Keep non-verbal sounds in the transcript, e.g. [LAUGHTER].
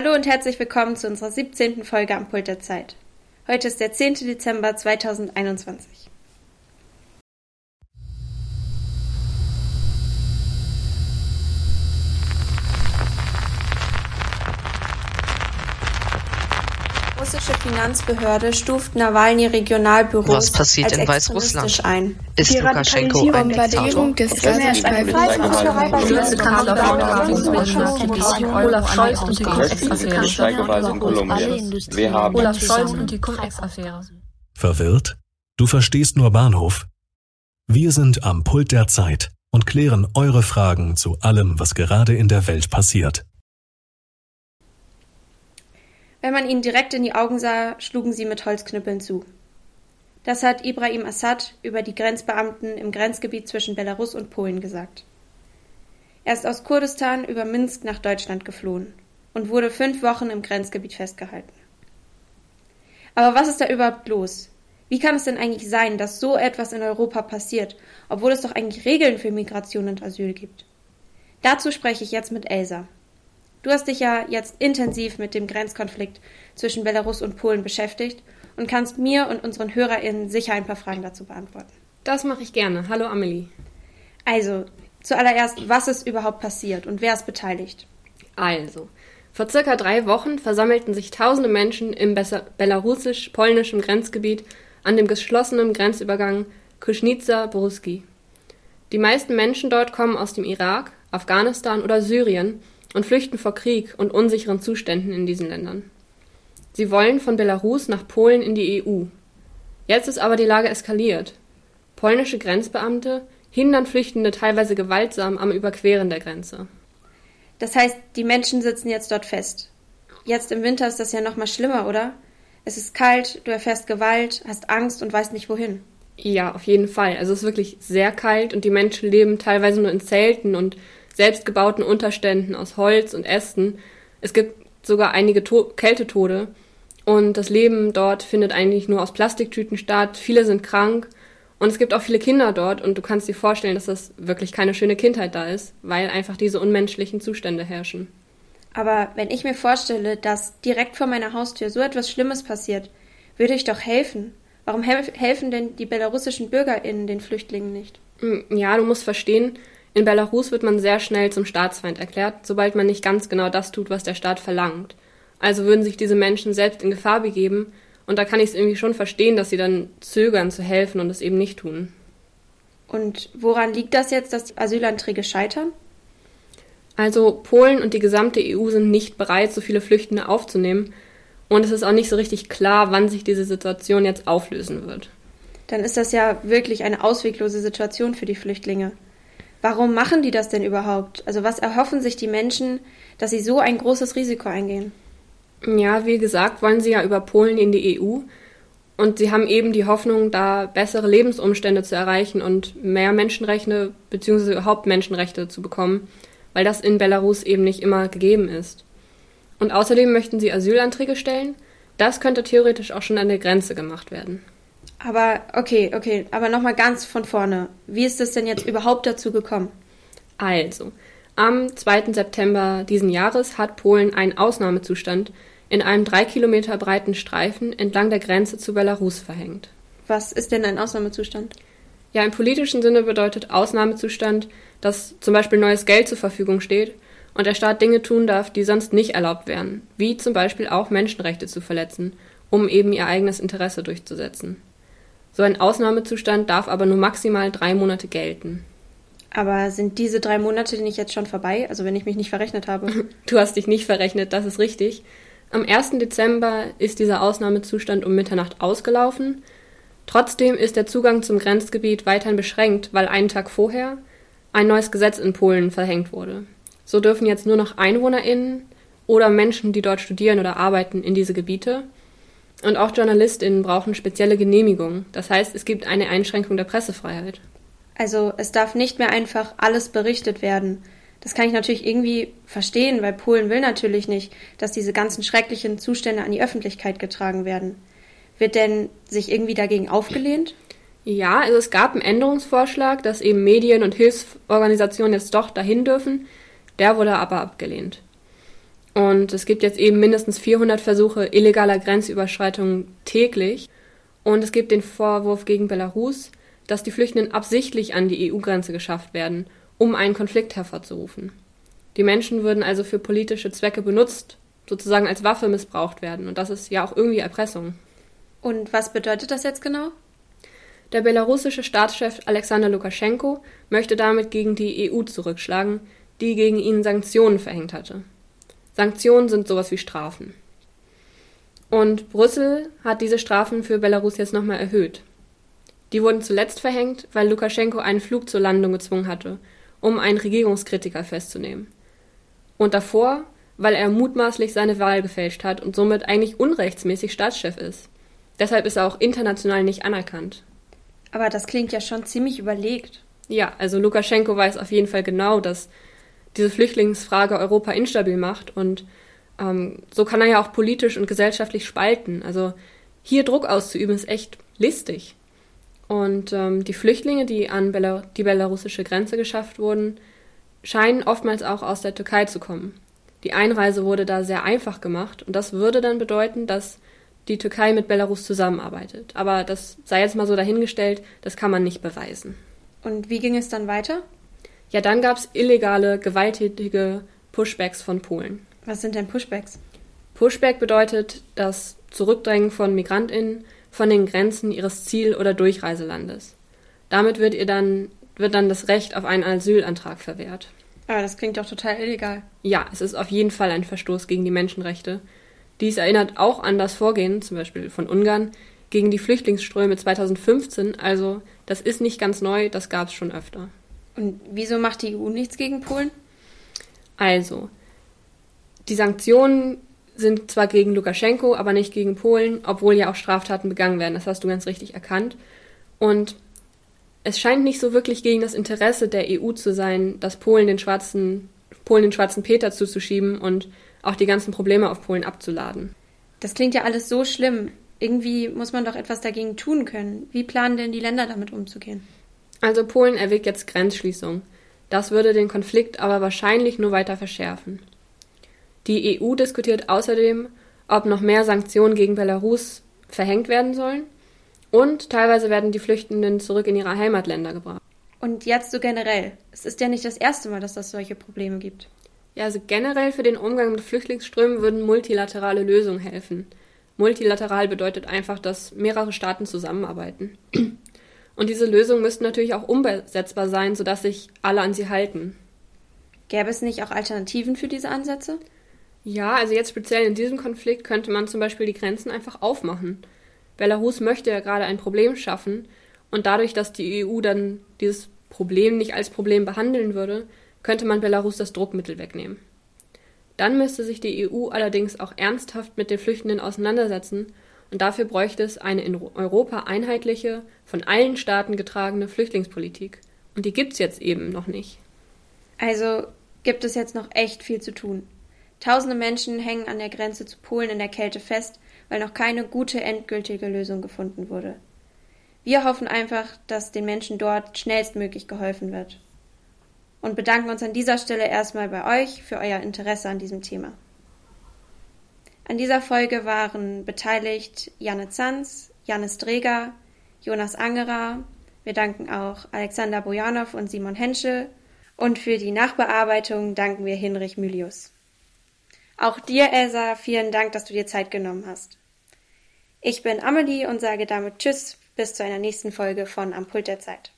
Hallo und herzlich willkommen zu unserer 17. Folge am Pult der Zeit. Heute ist der 10. Dezember 2021. russische Finanzbehörde stuft Nawalny Regionalbüros Was passiert als in Weißrussland? ein. Ist Die Lukaschenko ein Diktator? des Olaf Scholz und die Cum-Ex-Affäre. Steigeweise in Kolumbien. Wir haben Olaf Scholz und die Cum-Ex-Affäre. Verwirrt? Du verstehst nur Bahnhof? Wir sind am Pult der Zeit und klären eure Fragen zu allem, was gerade in der Welt passiert. Wenn man ihnen direkt in die Augen sah, schlugen sie mit Holzknüppeln zu. Das hat Ibrahim Assad über die Grenzbeamten im Grenzgebiet zwischen Belarus und Polen gesagt. Er ist aus Kurdistan über Minsk nach Deutschland geflohen und wurde fünf Wochen im Grenzgebiet festgehalten. Aber was ist da überhaupt los? Wie kann es denn eigentlich sein, dass so etwas in Europa passiert, obwohl es doch eigentlich Regeln für Migration und Asyl gibt? Dazu spreche ich jetzt mit Elsa. Du hast dich ja jetzt intensiv mit dem Grenzkonflikt zwischen Belarus und Polen beschäftigt und kannst mir und unseren HörerInnen sicher ein paar Fragen dazu beantworten. Das mache ich gerne. Hallo Amelie. Also, zuallererst, was ist überhaupt passiert und wer ist beteiligt? Also, vor circa drei Wochen versammelten sich tausende Menschen im belarussisch-polnischen Grenzgebiet an dem geschlossenen Grenzübergang Kuschnica-Boruski. Die meisten Menschen dort kommen aus dem Irak, Afghanistan oder Syrien und flüchten vor Krieg und unsicheren Zuständen in diesen Ländern. Sie wollen von Belarus nach Polen in die EU. Jetzt ist aber die Lage eskaliert. Polnische Grenzbeamte hindern Flüchtende teilweise gewaltsam am Überqueren der Grenze. Das heißt, die Menschen sitzen jetzt dort fest. Jetzt im Winter ist das ja noch mal schlimmer, oder? Es ist kalt, du erfährst Gewalt, hast Angst und weißt nicht wohin. Ja, auf jeden Fall. Also es ist wirklich sehr kalt und die Menschen leben teilweise nur in Zelten und selbstgebauten Unterständen aus Holz und Ästen. Es gibt sogar einige to Kältetode. Und das Leben dort findet eigentlich nur aus Plastiktüten statt. Viele sind krank. Und es gibt auch viele Kinder dort. Und du kannst dir vorstellen, dass das wirklich keine schöne Kindheit da ist, weil einfach diese unmenschlichen Zustände herrschen. Aber wenn ich mir vorstelle, dass direkt vor meiner Haustür so etwas Schlimmes passiert, würde ich doch helfen. Warum helfen denn die belarussischen BürgerInnen den Flüchtlingen nicht? Hm, ja, du musst verstehen, in Belarus wird man sehr schnell zum Staatsfeind erklärt, sobald man nicht ganz genau das tut, was der Staat verlangt. Also würden sich diese Menschen selbst in Gefahr begeben, und da kann ich es irgendwie schon verstehen, dass sie dann zögern zu helfen und es eben nicht tun. Und woran liegt das jetzt, dass die Asylanträge scheitern? Also Polen und die gesamte EU sind nicht bereit, so viele Flüchtende aufzunehmen, und es ist auch nicht so richtig klar, wann sich diese Situation jetzt auflösen wird. Dann ist das ja wirklich eine ausweglose Situation für die Flüchtlinge. Warum machen die das denn überhaupt? Also was erhoffen sich die Menschen, dass sie so ein großes Risiko eingehen? Ja, wie gesagt, wollen sie ja über Polen in die EU und sie haben eben die Hoffnung, da bessere Lebensumstände zu erreichen und mehr Menschenrechte bzw. überhaupt Menschenrechte zu bekommen, weil das in Belarus eben nicht immer gegeben ist. Und außerdem möchten sie Asylanträge stellen. Das könnte theoretisch auch schon an der Grenze gemacht werden. Aber okay, okay, aber nochmal ganz von vorne. Wie ist es denn jetzt überhaupt dazu gekommen? Also, am 2. September diesen Jahres hat Polen einen Ausnahmezustand in einem drei Kilometer breiten Streifen entlang der Grenze zu Belarus verhängt. Was ist denn ein Ausnahmezustand? Ja, im politischen Sinne bedeutet Ausnahmezustand, dass zum Beispiel neues Geld zur Verfügung steht und der Staat Dinge tun darf, die sonst nicht erlaubt wären, wie zum Beispiel auch Menschenrechte zu verletzen, um eben ihr eigenes Interesse durchzusetzen. So ein Ausnahmezustand darf aber nur maximal drei Monate gelten. Aber sind diese drei Monate nicht jetzt schon vorbei? Also wenn ich mich nicht verrechnet habe. [LAUGHS] Du hast dich nicht verrechnet, das ist richtig. Am 1. Dezember ist dieser Ausnahmezustand um Mitternacht ausgelaufen. Trotzdem ist der Zugang zum Grenzgebiet weiterhin beschränkt, weil einen Tag vorher ein neues Gesetz in Polen verhängt wurde. So dürfen jetzt nur noch EinwohnerInnen oder Menschen, die dort studieren oder arbeiten, in diese Gebiete. Und auch JournalistInnen brauchen spezielle Genehmigungen. Das heißt, es gibt eine Einschränkung der Pressefreiheit. Also es darf nicht mehr einfach alles berichtet werden. Das kann ich natürlich irgendwie verstehen, weil Polen will natürlich nicht, dass diese ganzen schrecklichen Zustände an die Öffentlichkeit getragen werden. Wird denn sich irgendwie dagegen aufgelehnt? Ja, also es gab einen Änderungsvorschlag, dass eben Medien und Hilfsorganisationen jetzt doch dahin dürfen. Der wurde aber abgelehnt. Und es gibt jetzt eben mindestens 400 Versuche illegaler Grenzüberschreitungen täglich. Und es gibt den Vorwurf gegen Belarus, dass die Flüchtenden absichtlich an die EU-Grenze geschafft werden, um einen Konflikt hervorzurufen. Die Menschen würden also für politische Zwecke benutzt, sozusagen als Waffe missbraucht werden. Und das ist ja auch irgendwie Erpressung. Und was bedeutet das jetzt genau? Der belarussische Staatschef Alexander Lukaschenko möchte damit gegen die EU zurückschlagen, die gegen ihn Sanktionen verhängt hatte. Sanktionen sind sowas wie Strafen. Und Brüssel hat diese Strafen für Belarus jetzt nochmal erhöht. Die wurden zuletzt verhängt, weil Lukaschenko einen Flug zur Landung gezwungen hatte, um einen Regierungskritiker festzunehmen. Und davor, weil er mutmaßlich seine Wahl gefälscht hat und somit eigentlich unrechtsmäßig Staatschef ist. Deshalb ist er auch international nicht anerkannt. Aber das klingt ja schon ziemlich überlegt. Ja, also Lukaschenko weiß auf jeden Fall genau, dass diese Flüchtlingsfrage Europa instabil macht und ähm, so kann er ja auch politisch und gesellschaftlich spalten. Also hier Druck auszuüben ist echt listig. Und ähm, die Flüchtlinge, die an Belar die belarussische Grenze geschafft wurden, scheinen oftmals auch aus der Türkei zu kommen. Die Einreise wurde da sehr einfach gemacht und das würde dann bedeuten, dass die Türkei mit Belarus zusammenarbeitet. Aber das sei jetzt mal so dahingestellt, das kann man nicht beweisen. Und wie ging es dann weiter? Ja, dann gab es illegale, gewalttätige Pushbacks von Polen. Was sind denn Pushbacks? Pushback bedeutet das Zurückdrängen von MigrantInnen von den Grenzen ihres Ziel- oder Durchreiselandes. Damit wird ihr dann, wird dann das Recht auf einen Asylantrag verwehrt. Aber das klingt doch total illegal. Ja, es ist auf jeden Fall ein Verstoß gegen die Menschenrechte. Dies erinnert auch an das Vorgehen, zum Beispiel von Ungarn, gegen die Flüchtlingsströme 2015. Also das ist nicht ganz neu, das gab es schon öfter. Und wieso macht die EU nichts gegen Polen? Also, die Sanktionen sind zwar gegen Lukaschenko, aber nicht gegen Polen, obwohl ja auch Straftaten begangen werden. Das hast du ganz richtig erkannt. Und es scheint nicht so wirklich gegen das Interesse der EU zu sein, dass Polen den schwarzen, Polen den schwarzen Peter zuzuschieben und auch die ganzen Probleme auf Polen abzuladen. Das klingt ja alles so schlimm. Irgendwie muss man doch etwas dagegen tun können. Wie planen denn die Länder damit umzugehen? Also Polen erwägt jetzt Grenzschließung. Das würde den Konflikt aber wahrscheinlich nur weiter verschärfen. Die EU diskutiert außerdem, ob noch mehr Sanktionen gegen Belarus verhängt werden sollen. Und teilweise werden die Flüchtenden zurück in ihre Heimatländer gebracht. Und jetzt so generell. Es ist ja nicht das erste Mal, dass es solche Probleme gibt. Ja, also generell für den Umgang mit Flüchtlingsströmen würden multilaterale Lösungen helfen. Multilateral bedeutet einfach, dass mehrere Staaten zusammenarbeiten. Und diese Lösungen müssten natürlich auch umsetzbar sein, sodass sich alle an sie halten. Gäbe es nicht auch Alternativen für diese Ansätze? Ja, also jetzt speziell in diesem Konflikt könnte man zum Beispiel die Grenzen einfach aufmachen. Belarus möchte ja gerade ein Problem schaffen und dadurch, dass die EU dann dieses Problem nicht als Problem behandeln würde, könnte man Belarus das Druckmittel wegnehmen. Dann müsste sich die EU allerdings auch ernsthaft mit den Flüchtenden auseinandersetzen und dafür bräuchte es eine in Europa einheitliche, von allen Staaten getragene Flüchtlingspolitik. Und die gibt's jetzt eben noch nicht. Also gibt es jetzt noch echt viel zu tun. Tausende Menschen hängen an der Grenze zu Polen in der Kälte fest, weil noch keine gute endgültige Lösung gefunden wurde. Wir hoffen einfach, dass den Menschen dort schnellstmöglich geholfen wird. Und bedanken uns an dieser Stelle erstmal bei euch für euer Interesse an diesem Thema. An dieser Folge waren beteiligt Janne Zanz, Janis Dreger, Jonas Angerer. Wir danken auch Alexander Bojanow und Simon Henschel. Und für die Nachbearbeitung danken wir Hinrich Mylius. Auch dir, Elsa, vielen Dank, dass du dir Zeit genommen hast. Ich bin Amelie und sage damit Tschüss bis zu einer nächsten Folge von Am Pult der Zeit.